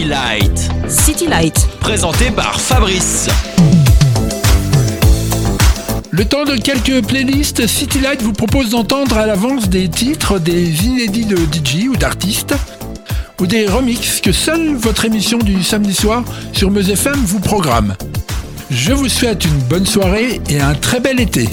City Light. City Light. Présenté par Fabrice. Le temps de quelques playlists, City Light vous propose d'entendre à l'avance des titres, des inédits de DJ ou d'artistes, ou des remixes que seule votre émission du samedi soir sur Meuse FM vous programme. Je vous souhaite une bonne soirée et un très bel été.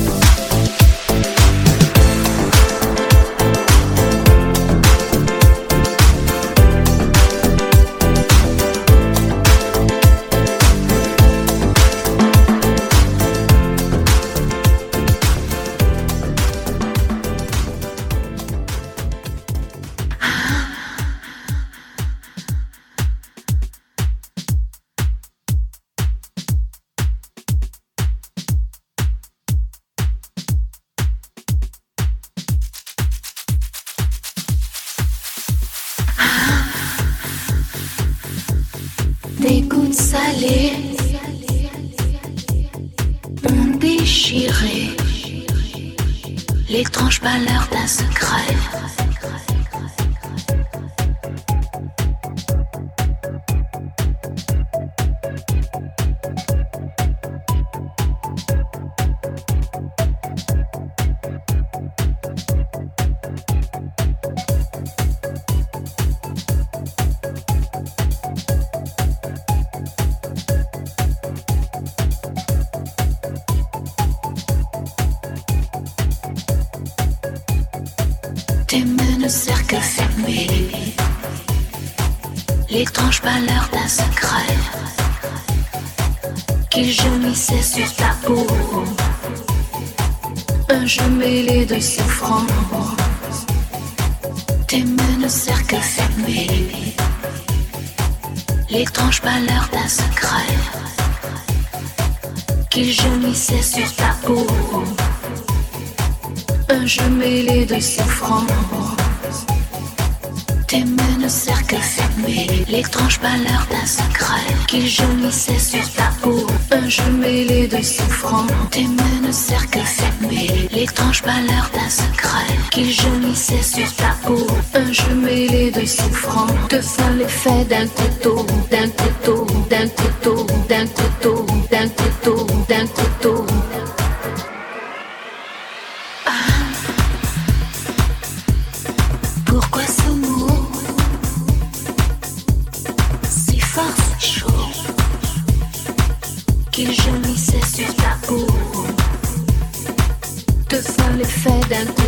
Un jeu mêlé de souffrance. Tes mains ne serrent que fermées l'étrange pâleur d'un secret qu'il jaunissait sur ta peau un jeu mêlé de souffrance. Tes mains ne serrent que fermer l'étrange pâleur d'un secret qu'il jaunissait sur ta peau. Un jeu mêlé de souffrance. Tes mains ne serrent que l'étrange pâleur d'un secret qu'il jaunissait sur ta peau. Un jeu mêlé de souffrance. Te fait l'effet d'un couteau, d'un couteau, d'un couteau, d'un couteau, d'un couteau, d'un couteau. fed and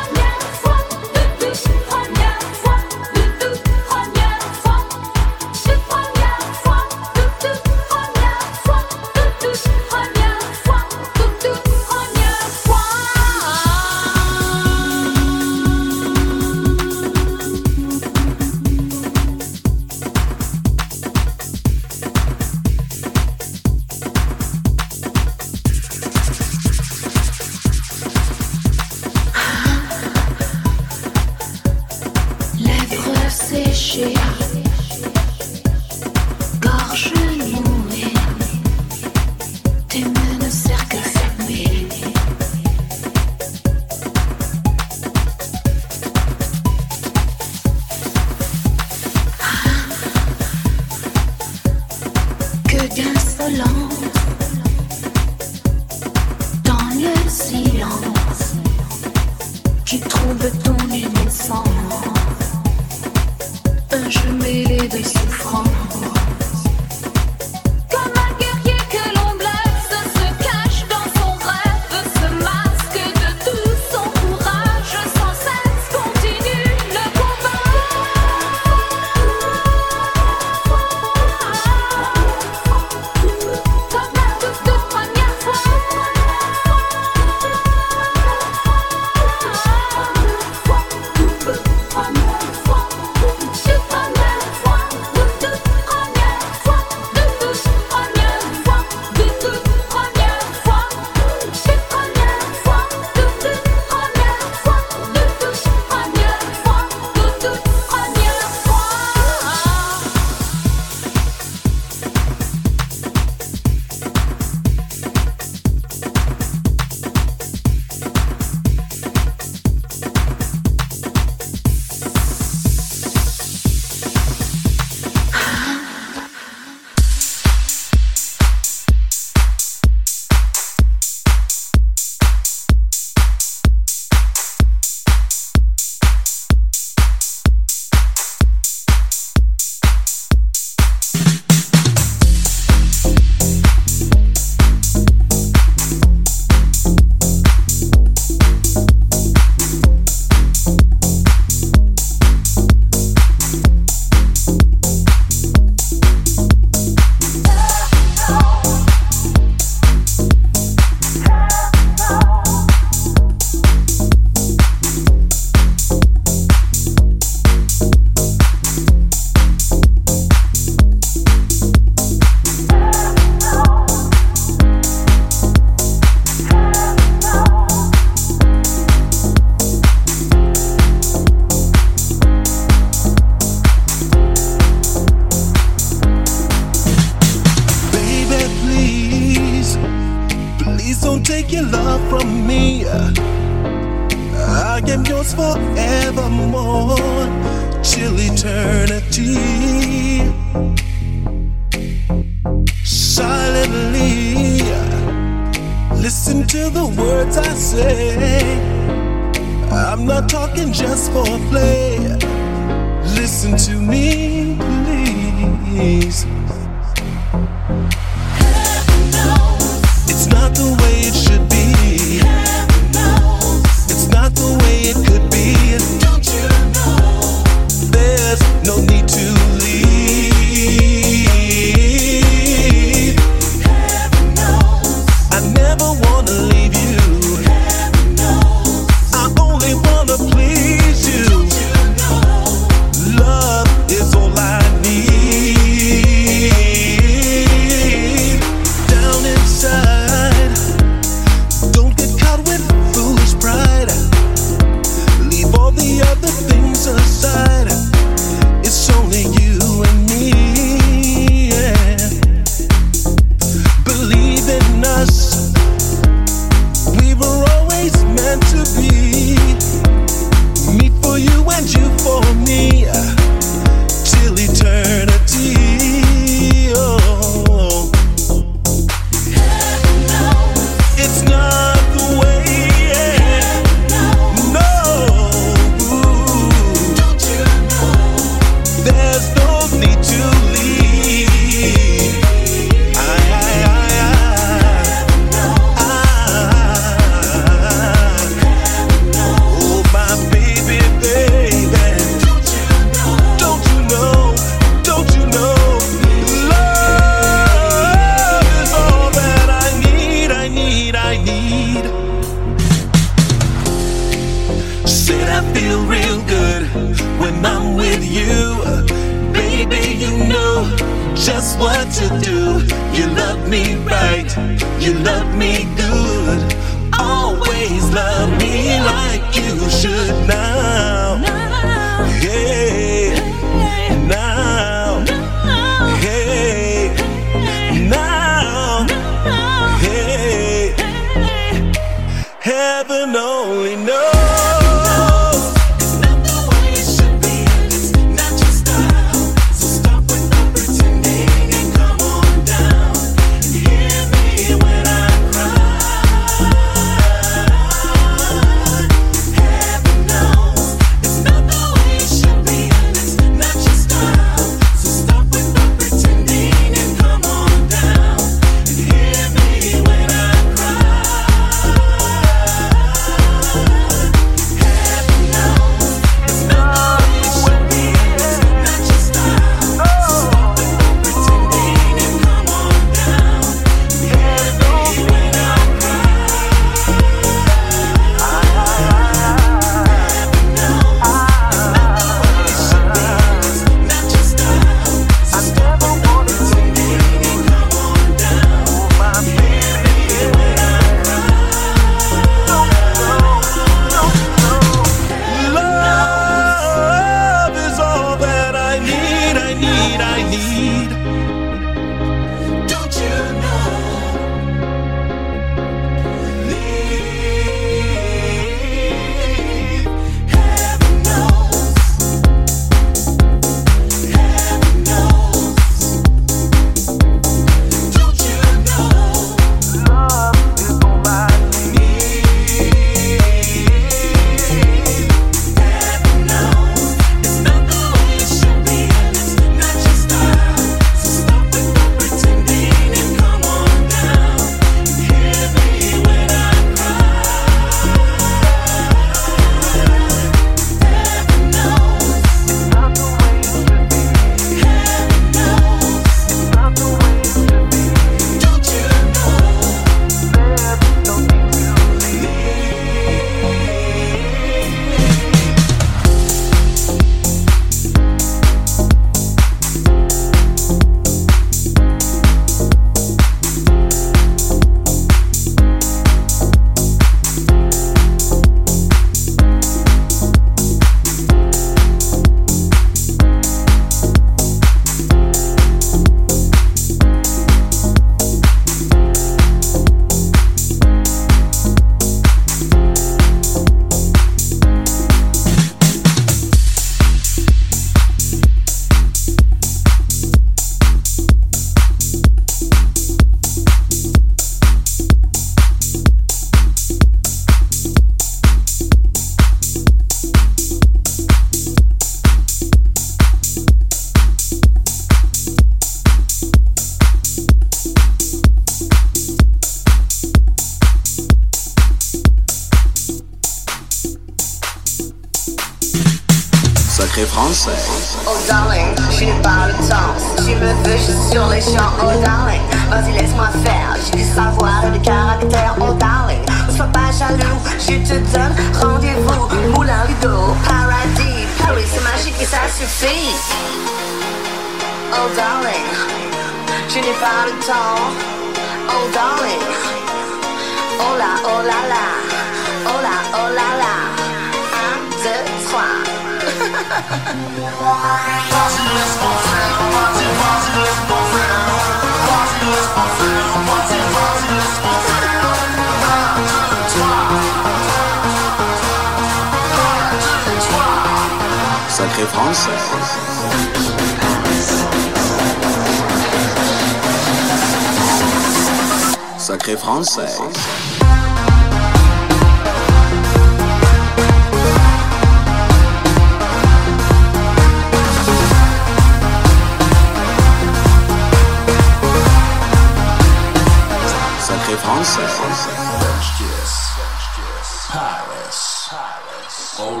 Oh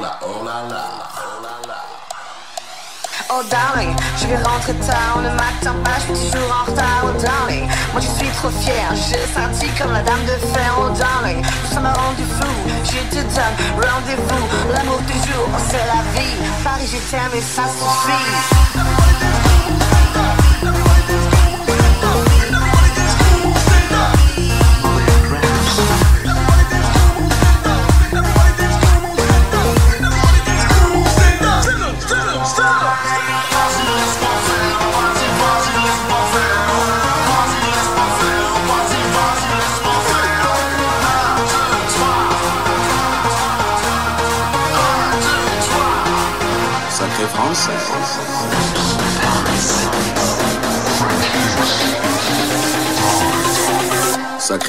darling, je vais rentrer tard, ne m'attends pas, je suis toujours en retard, oh darling. Moi je suis trop fier, j'ai senti comme la dame de fer, oh darling. Ça m'a rendu fou, je te donne rendez-vous. L'amour du jour, c'est la vie. Paris, je t'aime et ça suffit.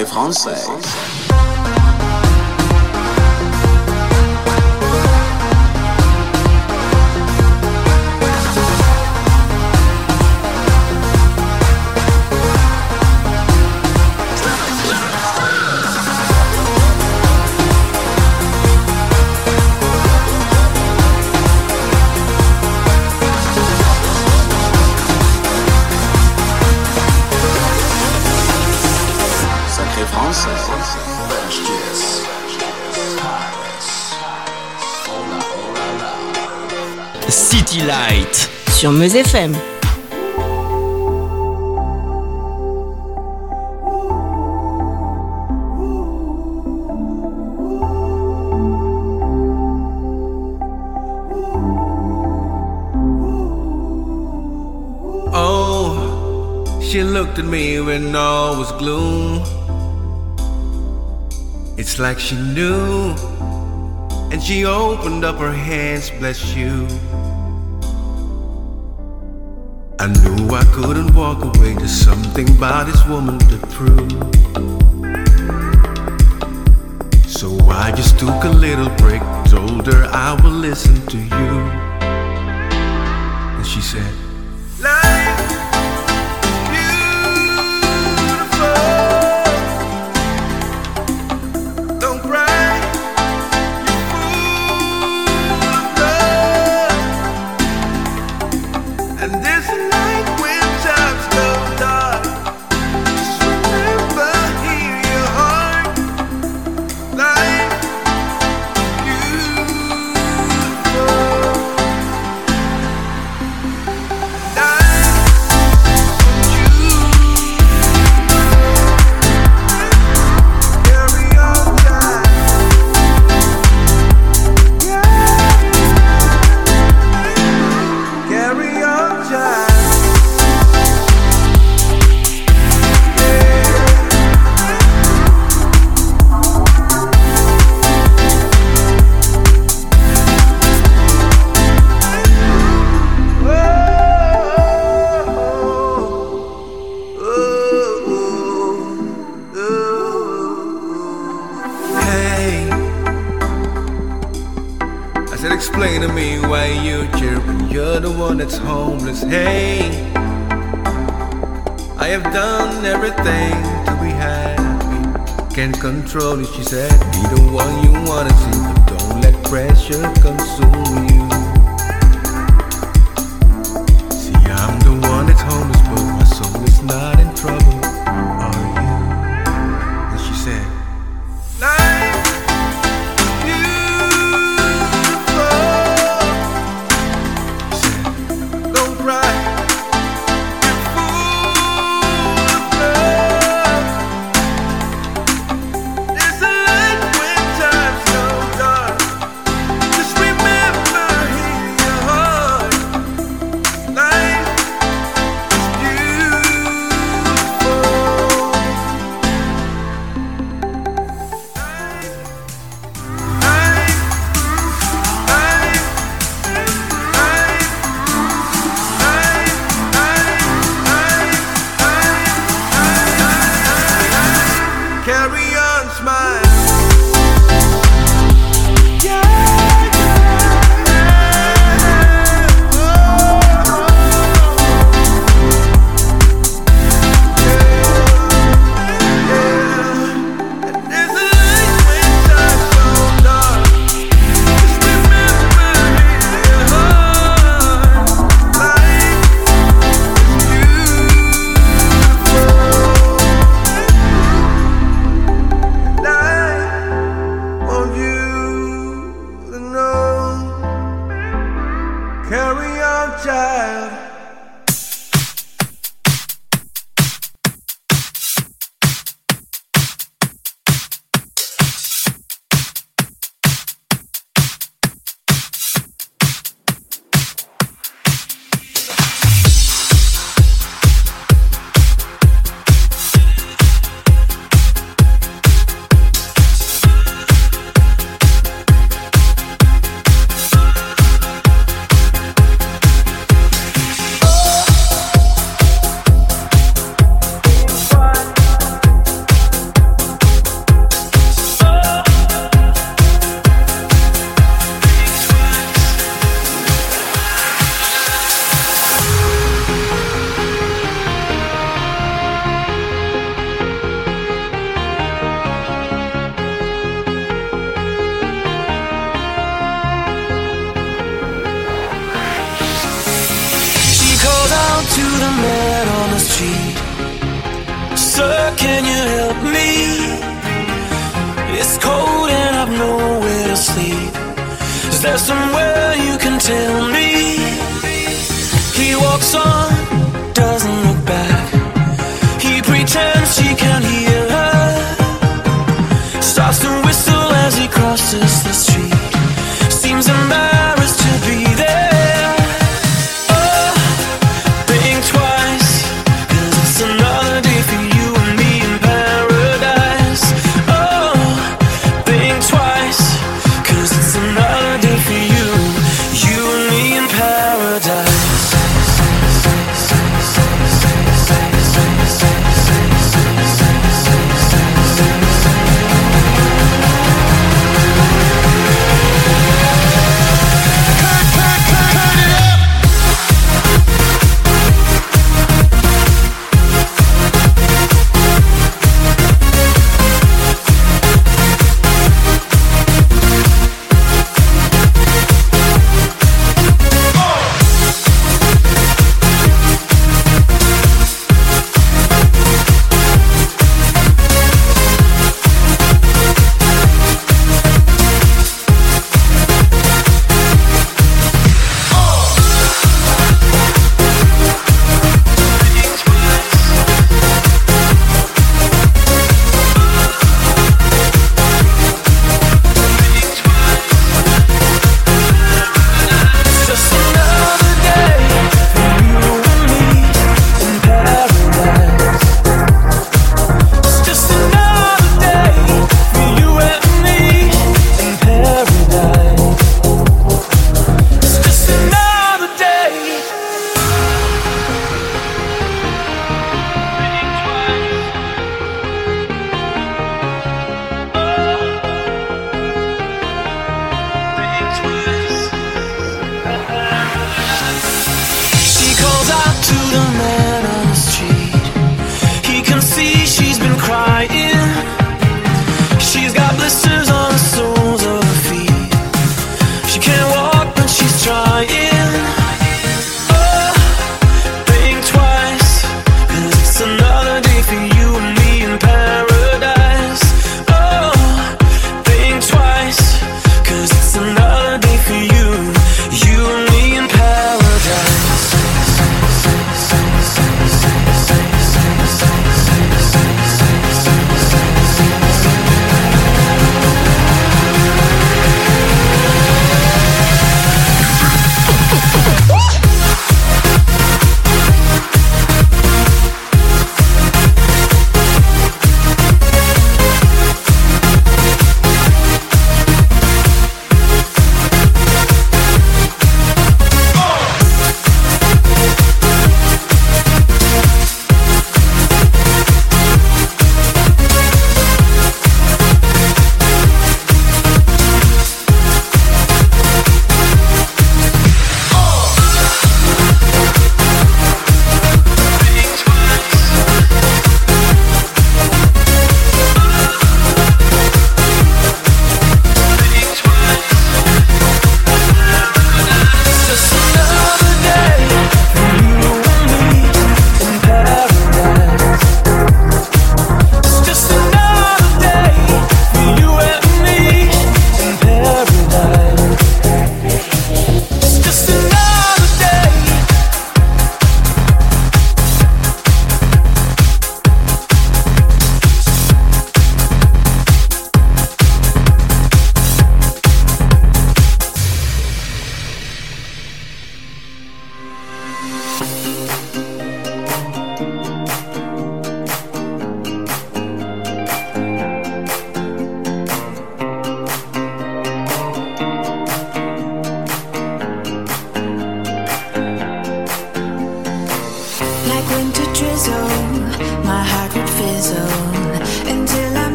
Français. Light. Sur Meuse FM. Oh, she looked at me when all was gloom. It's like she knew, and she opened up her hands, bless you. I knew I couldn't walk away, there's something about this woman to prove. So I just took a little break, told her I will listen to you. And she said, Life pressure consume you.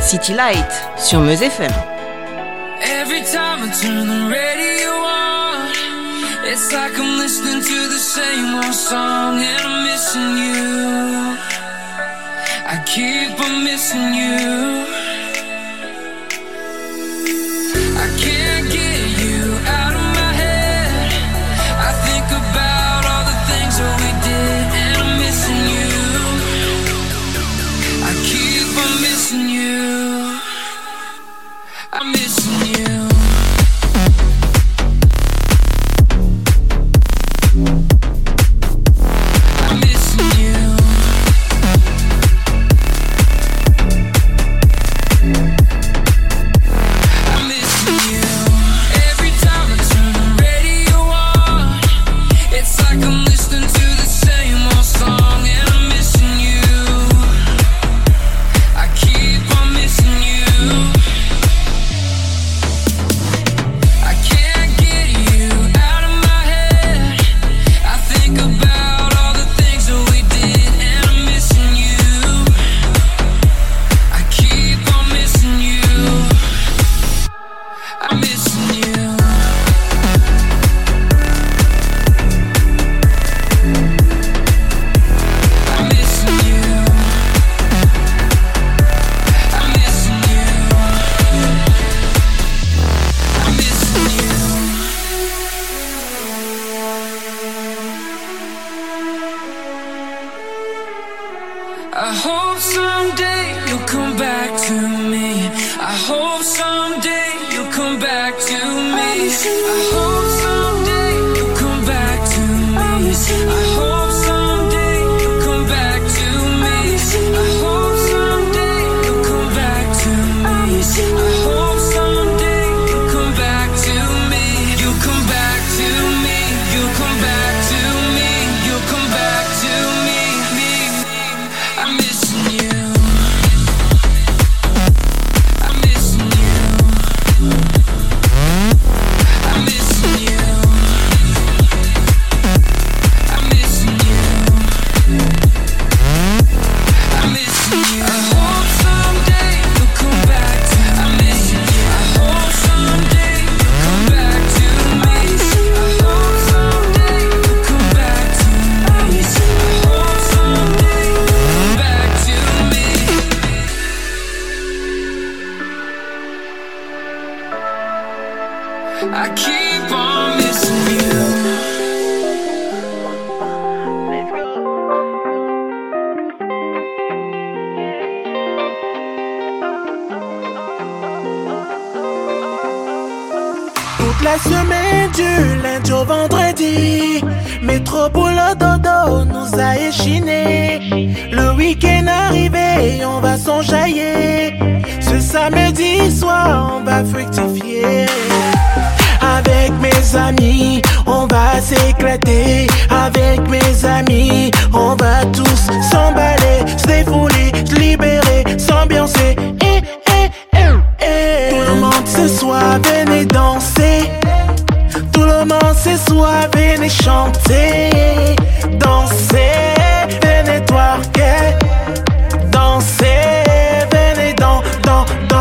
City Light sur Meuse FM. Every time I turn the radio on, it's like I'm listening to the same old song and I'm missing you. I keep on missing you. I can't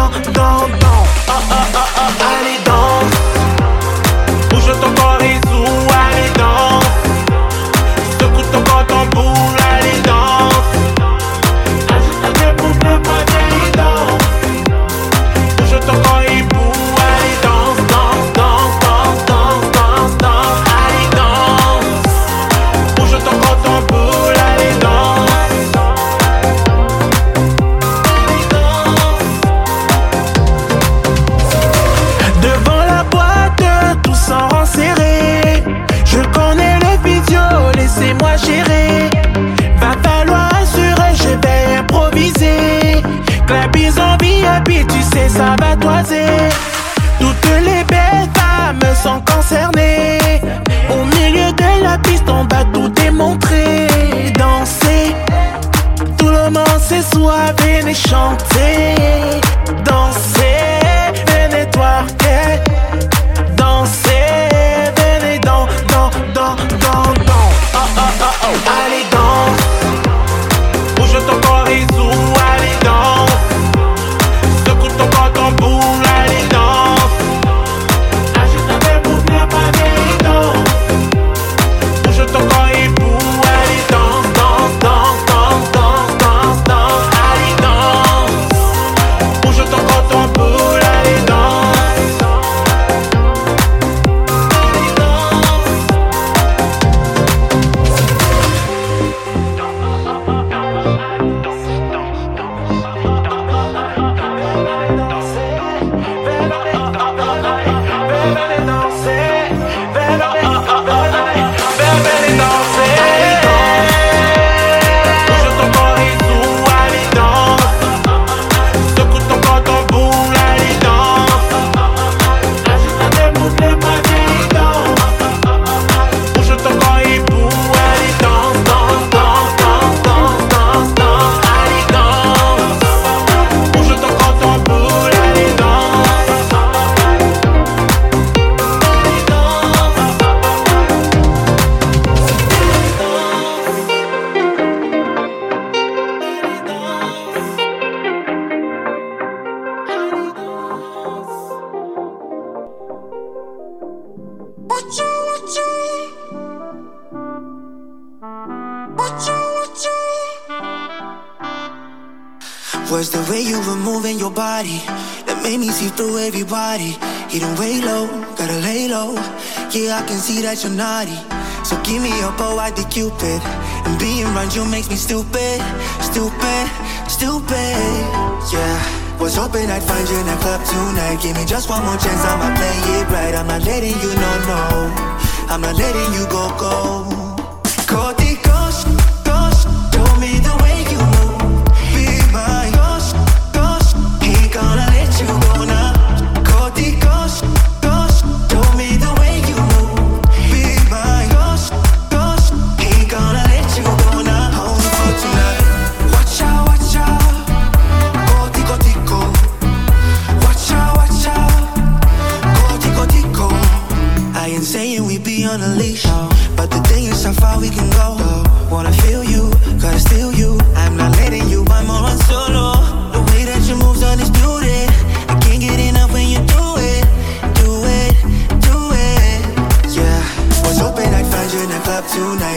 dans, dans, dans. uh, uh. ah. I can see that you're naughty. So give me a bow, I did Cupid. And being around you makes me stupid, stupid, stupid. Yeah. Was hoping I'd find you in a club tonight. Give me just one more chance, I'ma play it right. I'm not letting you know, no. I'm not letting you go, go.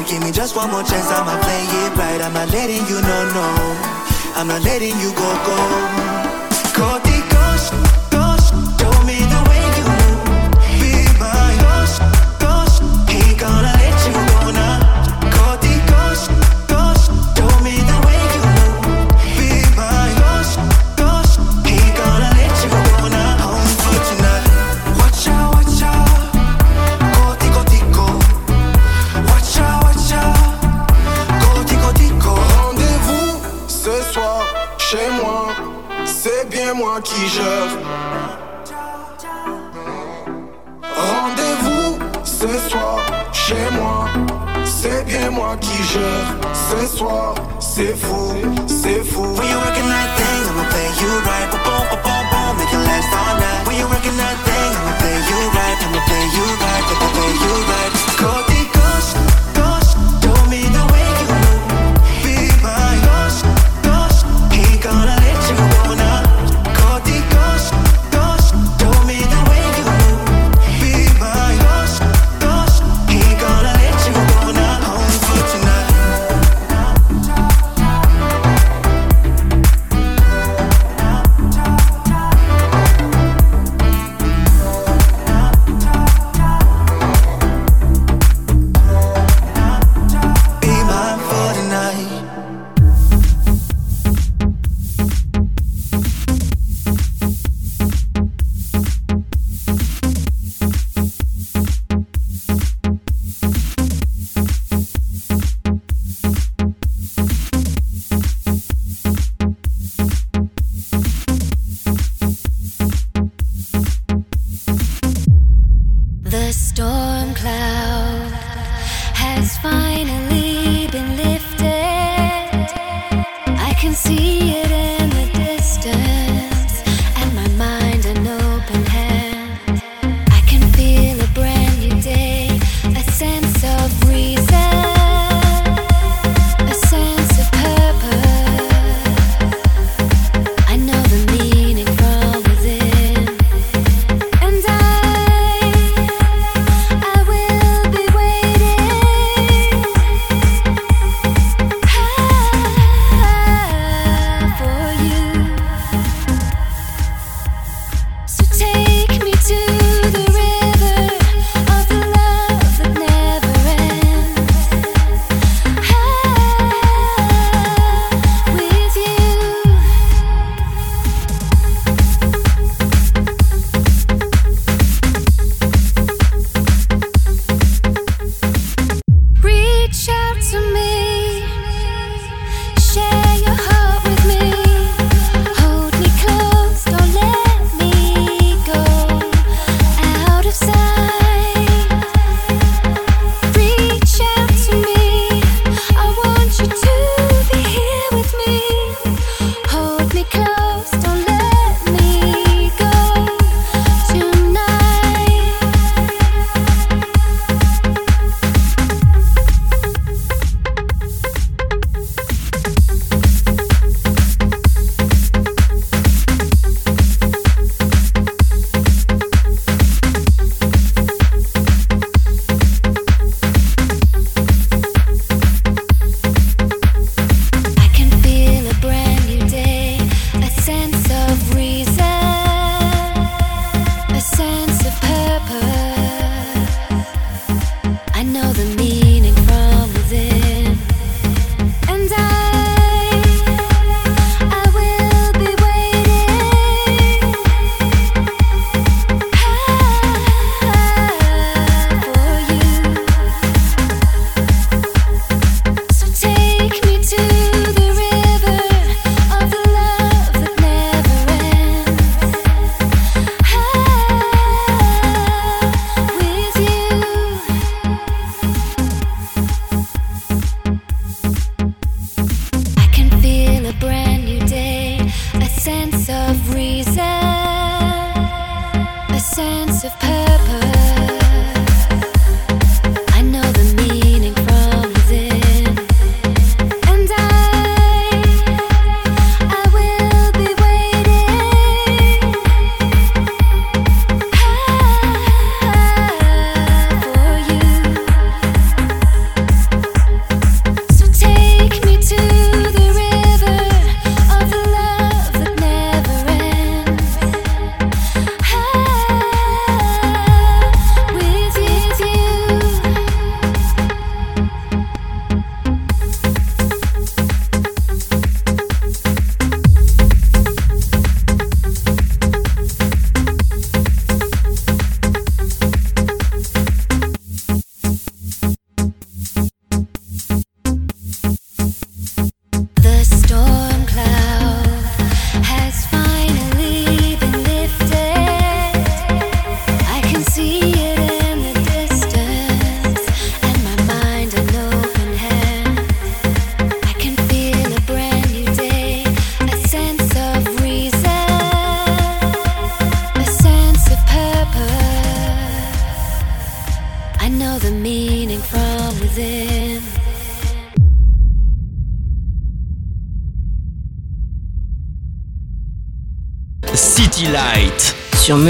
Give me just one more chance, I'ma play it right. I'm not letting you know, no. I'm not letting you go, go.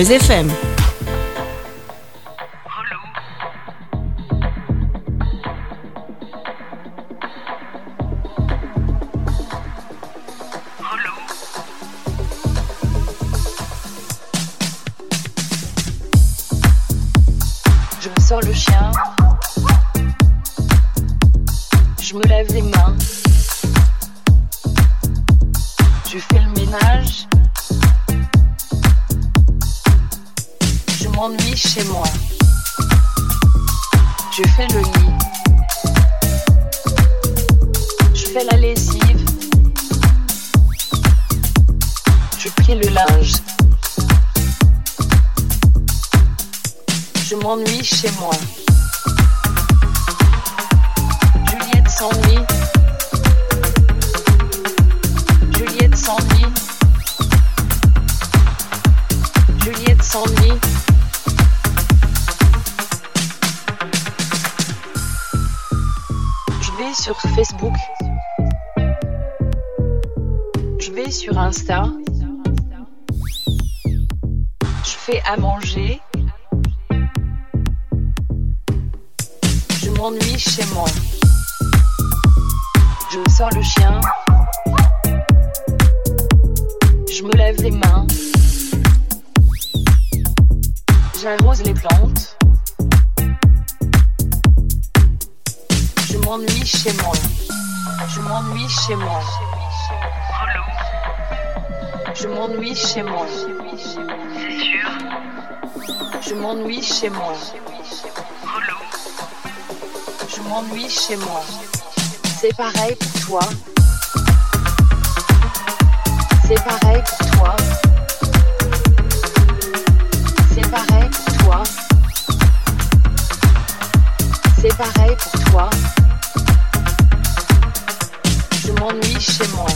FM. Je fais à manger. Je m'ennuie chez moi. Je sors le chien. Je me lève les mains. J'arrose les plantes. Je m'ennuie chez moi. Je m'ennuie chez moi. Je m'ennuie chez moi. C'est sûr. Je m'ennuie chez moi. Je m'ennuie chez moi. C'est pareil pour toi. C'est pareil pour toi. C'est pareil pour toi. C'est pareil pour toi. Je m'ennuie chez moi.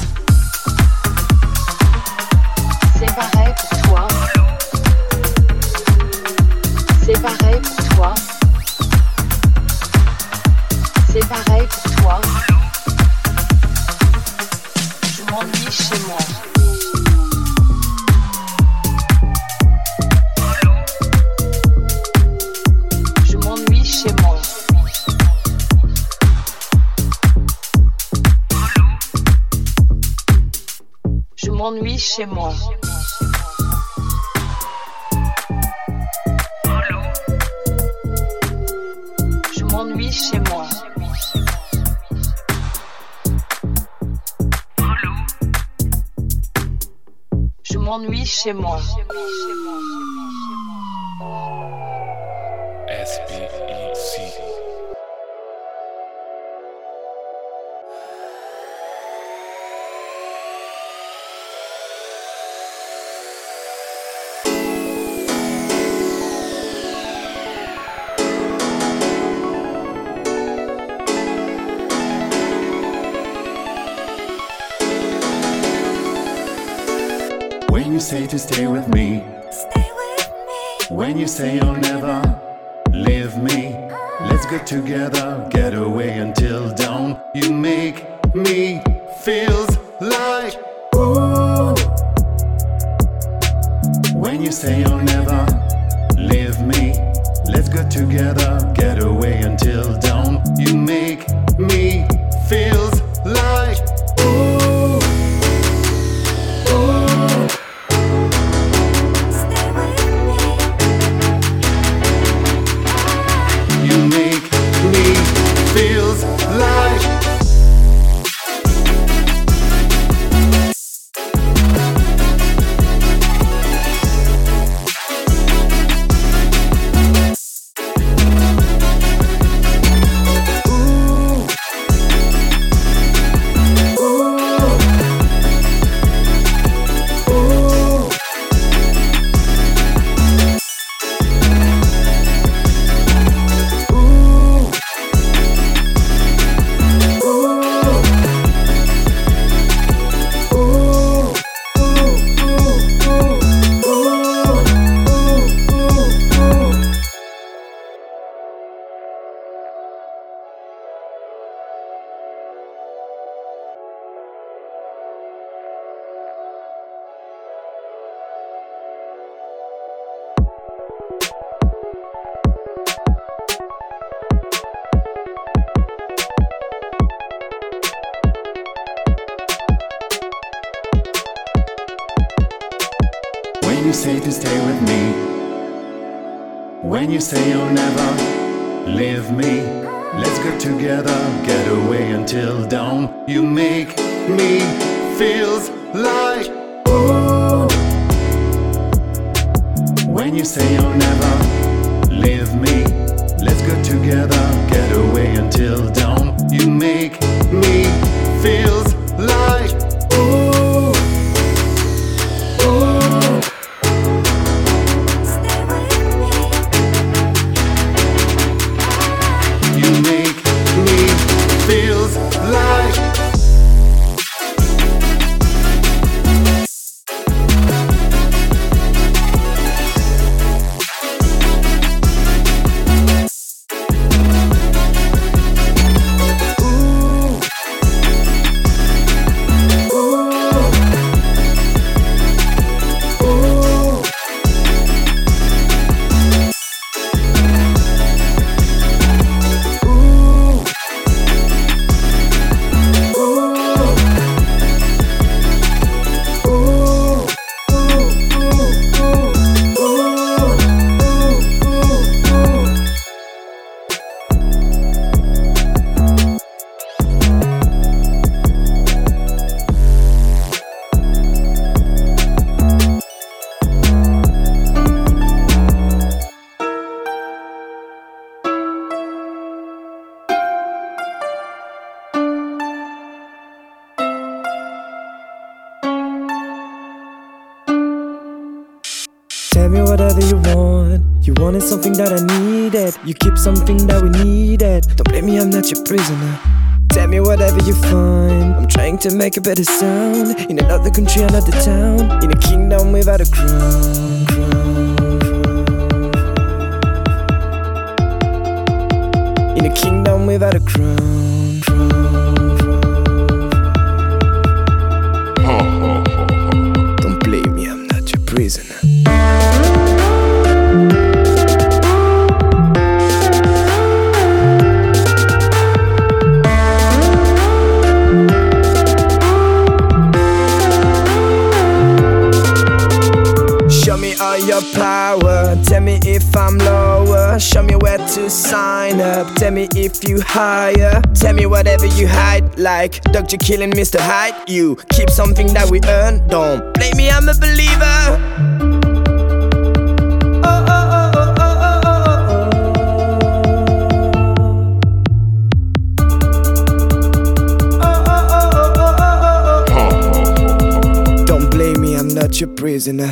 Moi. Je m'ennuie chez moi. Je m'ennuie chez moi. Say to stay with me, when you say you'll never leave me, let's get together, get away until dawn. You make me feels like ooh. When you say you'll never leave me, let's get together, get away until dawn. You make me feels say to stay with me, when you say you'll never leave me, let's get together, get away until dawn. You make me feels like ooh. When you say you want. You wanted something that I needed. You keep something that we needed. Don't blame me, I'm not your prisoner. Tell me whatever you find. I'm trying to make a better sound. In another country, another town. In a kingdom without a crown. In a kingdom without a crown. Show me where to sign up. Tell me if you hire. Tell me whatever you hide. Like Dr. Kill and Mr. Hyde. You keep something that we earn. Don't blame me, I'm a believer. Don't blame me, I'm not your prisoner.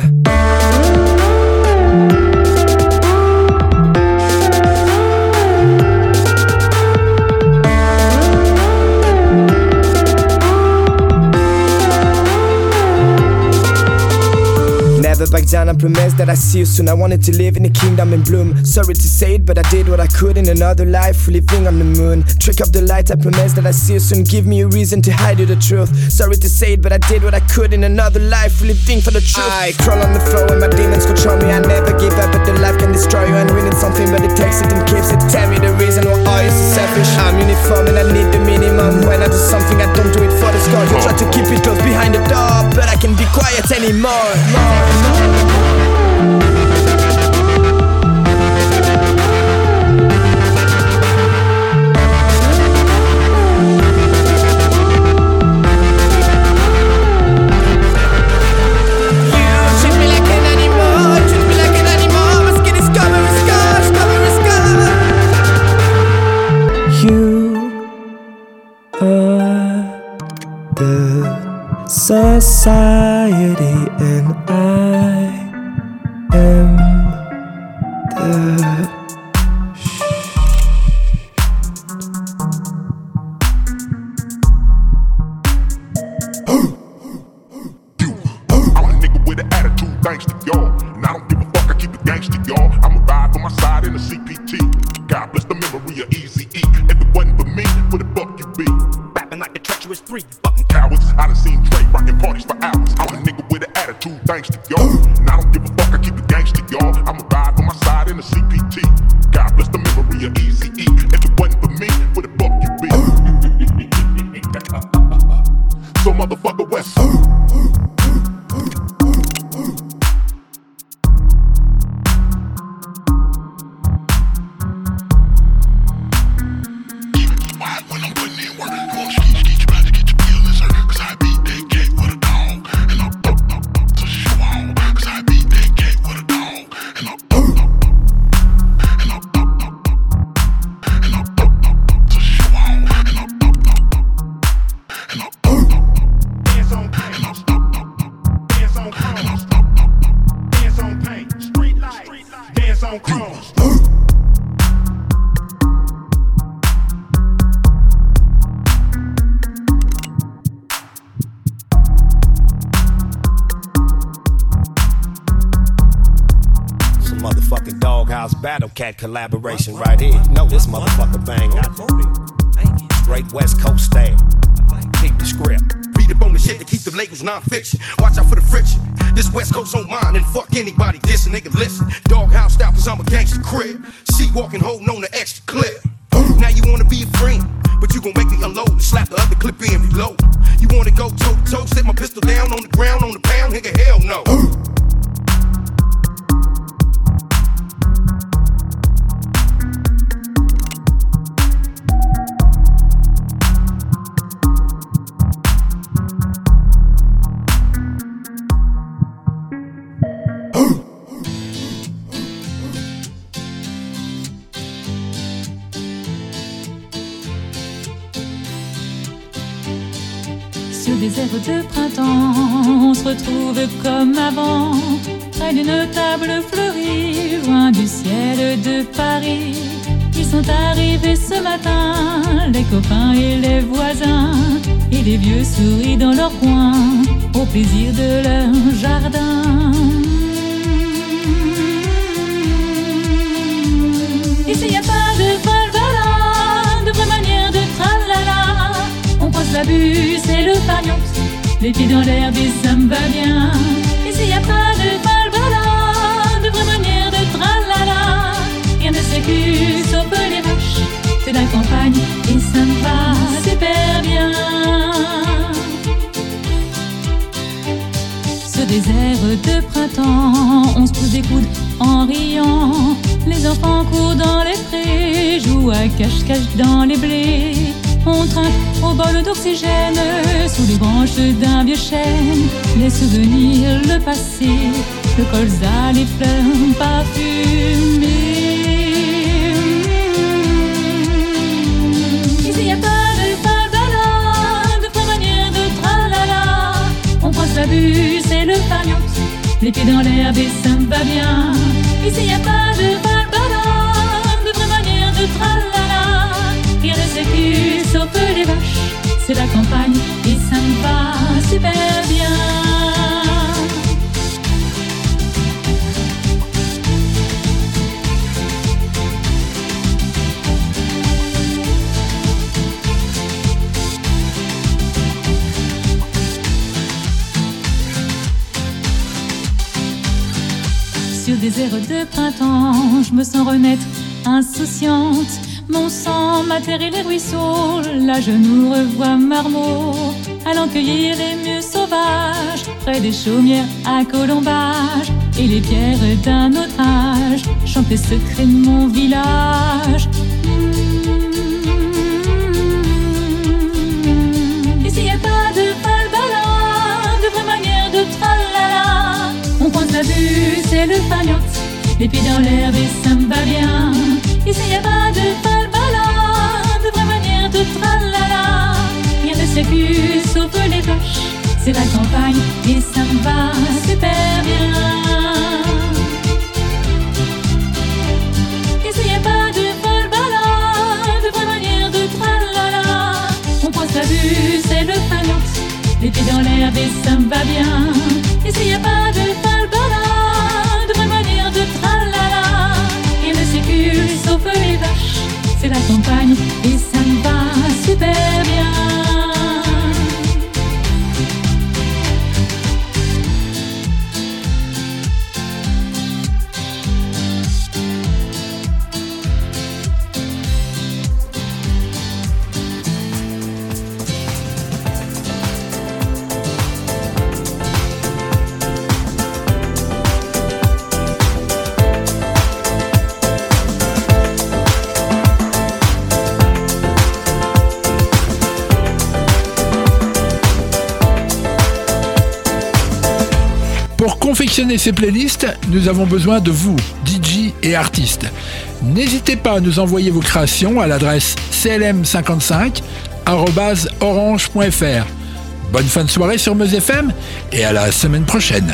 I promise that I see you soon. I wanted to live in a kingdom in bloom. Sorry to say it, but I did what I could in another life, living on the moon. Trick up the light, I promise that I see you soon. Give me a reason to hide you the truth. Sorry to say it, but I did what I could in another life, living for the truth. I crawl on the floor and my demons control me. I never give up, but the life can destroy you. And winning something, but it takes it and keeps it. Tell me the reason why are you so selfish? I'm uniform and I need the minimum. When I do something, I don't do it for the score. You try to keep it close behind the door, but I can be quiet anymore. Cat collaboration right here. No, this motherfucker bang. Straight West Coast style. Keep the script. Read up on the shit to keep the labels non-fiction. Watch out for the friction. This West Coast on mine and fuck anybody. This nigga listen. Doghouse style cause I'm a gangster crib. See walking holding on the extra clip. De printemps, on se pousse des coudes en riant. Les enfants courent dans les prés, jouent à cache-cache dans les blés. On trinque au bol d'oxygène sous les branches d'un vieux chêne. Les souvenirs, le passé, le colza, les fleurs parfumées. Les pieds dans l'herbe et ça me va bien. Ici y a pas de fabala, de vraie manière de tralala. Rien ne sécu sauf les vaches, c'est la campagne et ça me va super bien. De printemps, je me sens renaître insouciante. Mon sang, ma terre et les ruisseaux, là je nous revois marmots, allant cueillir les mieux sauvages, près des chaumières à colombage, et les pierres d'un autre âge, chantent les secrets de mon village. Les pieds dans l'herbe et ça me va bien. Ici y a pas de falbala, de vraie manière de tralala. Rien ne sécu sauf les vaches, c'est la campagne Pour confectionner ces playlists, nous avons besoin de vous, DJ et artistes. N'hésitez pas à nous envoyer vos créations à l'adresse clm55@orange.fr. Bonne fin de soirée sur Meuse FM et à la semaine prochaine.